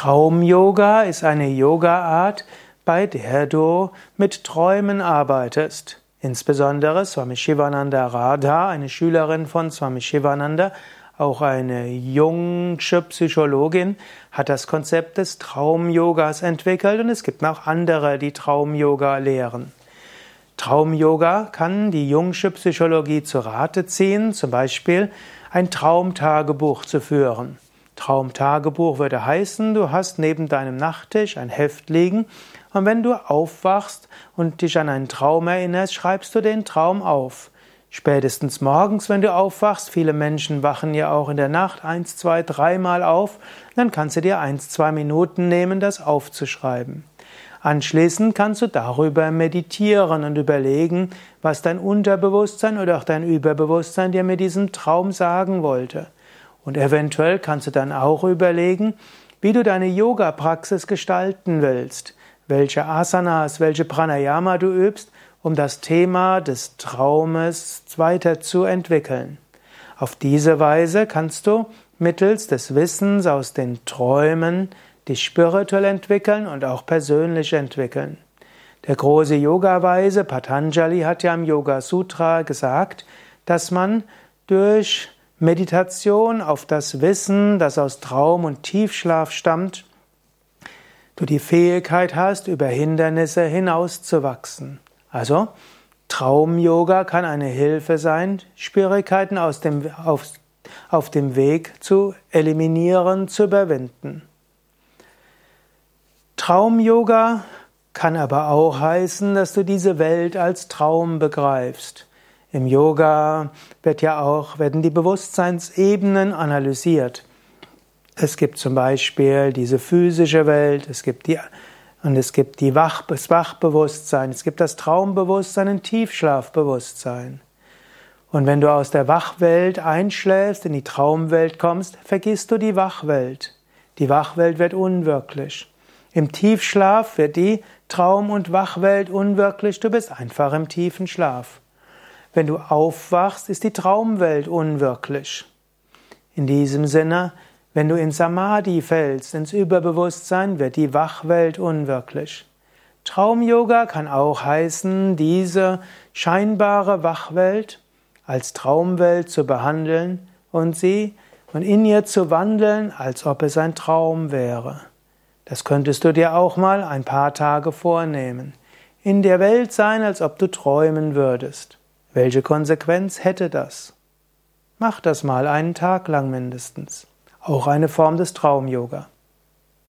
Traum-Yoga ist eine Yoga-Art, bei der du mit Träumen arbeitest. Insbesondere Swami Shivananda Radha, eine Schülerin von Swami Shivananda, auch eine jungsche Psychologin, hat das Konzept des Traum-Yogas entwickelt und es gibt noch andere, die Traum-Yoga lehren. Traum-Yoga kann die jungsche Psychologie zu Rate ziehen, zum Beispiel ein Traumtagebuch zu führen. Traumtagebuch würde heißen, du hast neben deinem Nachttisch ein Heft liegen und wenn du aufwachst und dich an einen Traum erinnerst, schreibst du den Traum auf. Spätestens morgens, wenn du aufwachst, viele Menschen wachen ja auch in der Nacht eins, zwei, dreimal auf, dann kannst du dir eins, zwei Minuten nehmen, das aufzuschreiben. Anschließend kannst du darüber meditieren und überlegen, was dein Unterbewusstsein oder auch dein Überbewusstsein dir mit diesem Traum sagen wollte. Und eventuell kannst du dann auch überlegen, wie du deine Yoga-Praxis gestalten willst, welche Asanas, welche Pranayama du übst, um das Thema des Traumes weiterzuentwickeln. Auf diese Weise kannst du mittels des Wissens aus den Träumen dich spirituell entwickeln und auch persönlich entwickeln. Der große Yoga-Weise Patanjali hat ja im Yoga Sutra gesagt, dass man durch Meditation auf das Wissen, das aus Traum und Tiefschlaf stammt, du die Fähigkeit hast, über Hindernisse hinauszuwachsen. Also, Traum-Yoga kann eine Hilfe sein, Schwierigkeiten aus dem, auf, auf dem Weg zu eliminieren, zu überwinden. Traum-Yoga kann aber auch heißen, dass du diese Welt als Traum begreifst. Im Yoga wird ja auch, werden die Bewusstseinsebenen analysiert. Es gibt zum Beispiel diese physische Welt, es gibt die, und es gibt die Wach, das Wachbewusstsein, es gibt das Traumbewusstsein und Tiefschlafbewusstsein. Und wenn du aus der Wachwelt einschläfst, in die Traumwelt kommst, vergisst du die Wachwelt. Die Wachwelt wird unwirklich. Im Tiefschlaf wird die Traum- und Wachwelt unwirklich, du bist einfach im tiefen Schlaf. Wenn du aufwachst, ist die Traumwelt unwirklich. In diesem Sinne, wenn du in Samadhi fällst, ins Überbewusstsein, wird die Wachwelt unwirklich. Traum-Yoga kann auch heißen, diese scheinbare Wachwelt als Traumwelt zu behandeln und sie und in ihr zu wandeln, als ob es ein Traum wäre. Das könntest du dir auch mal ein paar Tage vornehmen. In der Welt sein, als ob du träumen würdest. Welche Konsequenz hätte das? Mach das mal einen Tag lang mindestens. Auch eine Form des Traum-Yoga.